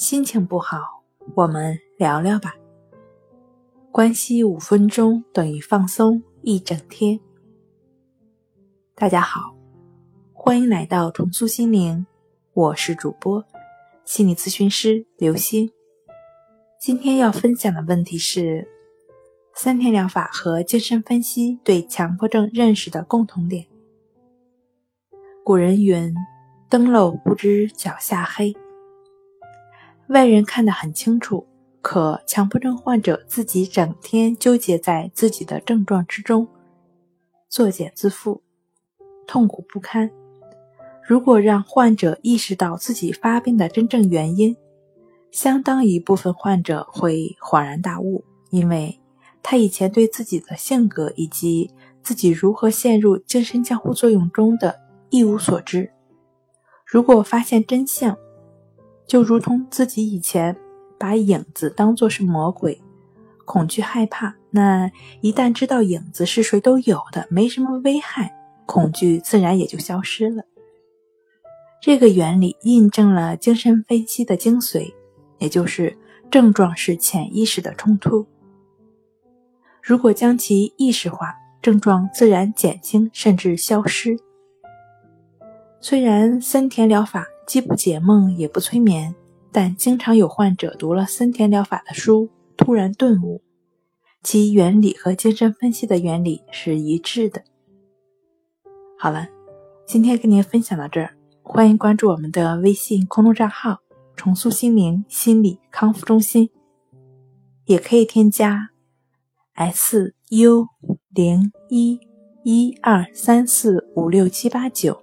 心情不好，我们聊聊吧。关系五分钟等于放松一整天。大家好，欢迎来到重塑心灵，我是主播心理咨询师刘星。今天要分享的问题是：三天疗法和精神分析对强迫症认识的共同点。古人云：“灯漏不知脚下黑。”外人看得很清楚，可强迫症患者自己整天纠结在自己的症状之中，作茧自缚，痛苦不堪。如果让患者意识到自己发病的真正原因，相当一部分患者会恍然大悟，因为他以前对自己的性格以及自己如何陷入精神交互作用中的一无所知。如果发现真相，就如同自己以前把影子当作是魔鬼，恐惧害怕。那一旦知道影子是谁都有的，没什么危害，恐惧自然也就消失了。这个原理印证了精神分析的精髓，也就是症状是潜意识的冲突。如果将其意识化，症状自然减轻甚至消失。虽然森田疗法。既不解梦也不催眠，但经常有患者读了森田疗法的书，突然顿悟，其原理和精神分析的原理是一致的。好了，今天跟您分享到这儿，欢迎关注我们的微信公众账号“重塑心灵心理康复中心”，也可以添加 “s u 零一一二三四五六七八九”。